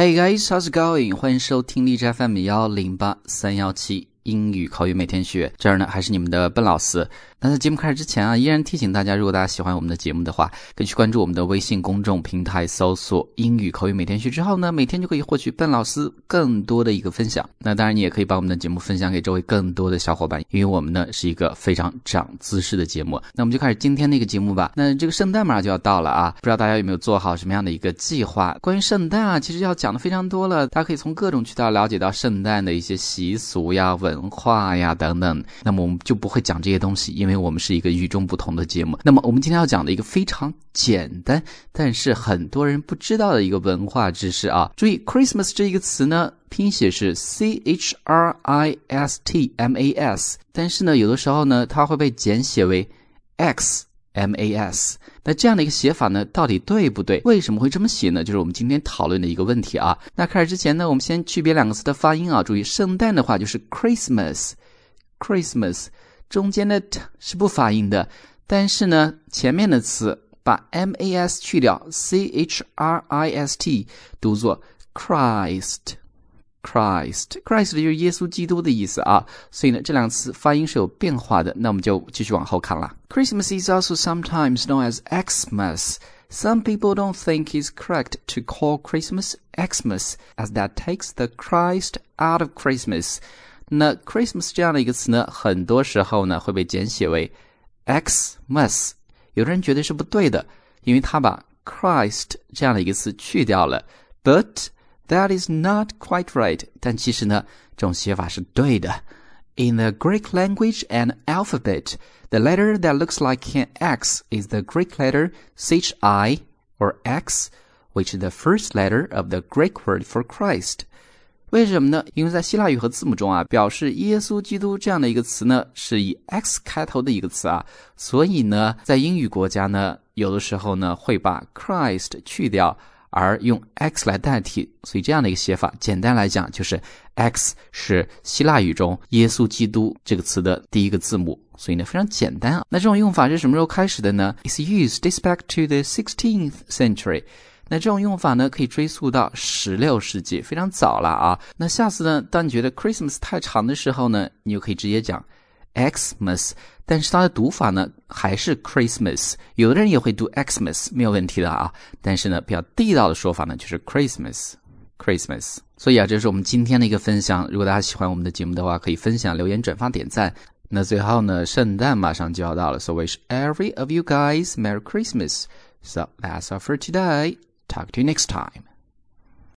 Hey guys, how's going？欢迎收听荔枝 FM 幺零八三幺七英语口语每天学，这儿呢还是你们的笨老师。那在节目开始之前啊，依然提醒大家，如果大家喜欢我们的节目的话，可以去关注我们的微信公众平台，搜索“英语口语每天学”之后呢，每天就可以获取笨老师更多的一个分享。那当然，你也可以把我们的节目分享给周围更多的小伙伴，因为我们呢是一个非常长姿势的节目。那我们就开始今天的一个节目吧。那这个圣诞马上就要到了啊，不知道大家有没有做好什么样的一个计划？关于圣诞啊，其实要讲的非常多了，大家可以从各种渠道了解到圣诞的一些习俗呀、文化呀等等。那么我们就不会讲这些东西，因为因为我们是一个与众不同的节目。那么我们今天要讲的一个非常简单，但是很多人不知道的一个文化知识啊！注意，Christmas 这一个词呢，拼写是 C H R I S T M A S，但是呢，有的时候呢，它会被简写为 X M A S。那这样的一个写法呢，到底对不对？为什么会这么写呢？就是我们今天讨论的一个问题啊。那开始之前呢，我们先区别两个词的发音啊。注意，圣诞的话就是 Christmas，Christmas。中间的 t 是不发音的，但是呢，前面的词把 m a s 去掉，c h r i s t 读作 Christ，Christ，Christ 就是耶稣基督的意思啊，所以呢，这两个词发音是有变化的。那我们就继续往后看了。Christmas is also sometimes known as Xmas. Some people don't think it's correct to call Christmas Xmas, as that takes the Christ out of Christmas. 那 Christmas 这样的一个词呢，很多时候呢会被简写为 Xmas，有的人觉得是不对的，因为他把 Christ 这样的一个词去掉了。But that is not quite right。但其实呢，这种写法是对的。In the Greek language and alphabet, the letter that looks like an X is the Greek letter CHI or X, which is the first letter of the Greek word for Christ. 为什么呢？因为在希腊语和字母中啊，表示耶稣基督这样的一个词呢，是以 X 开头的一个词啊，所以呢，在英语国家呢，有的时候呢会把 Christ 去掉，而用 X 来代替，所以这样的一个写法，简单来讲就是 X 是希腊语中耶稣基督这个词的第一个字母，所以呢非常简单啊。那这种用法是什么时候开始的呢？It's used dates back to the 16th century. 那这种用法呢，可以追溯到十六世纪，非常早了啊。那下次呢，当你觉得 Christmas 太长的时候呢，你就可以直接讲 Xmas，但是它的读法呢还是 Christmas。有的人也会读 Xmas，没有问题的啊。但是呢，比较地道的说法呢就是 Christmas，Christmas。所以啊，这是我们今天的一个分享。如果大家喜欢我们的节目的话，可以分享、留言、转发、点赞。那最后呢，圣诞马上就要到了，so wish every of you guys Merry Christmas. So that's all for today. Talk to you next time.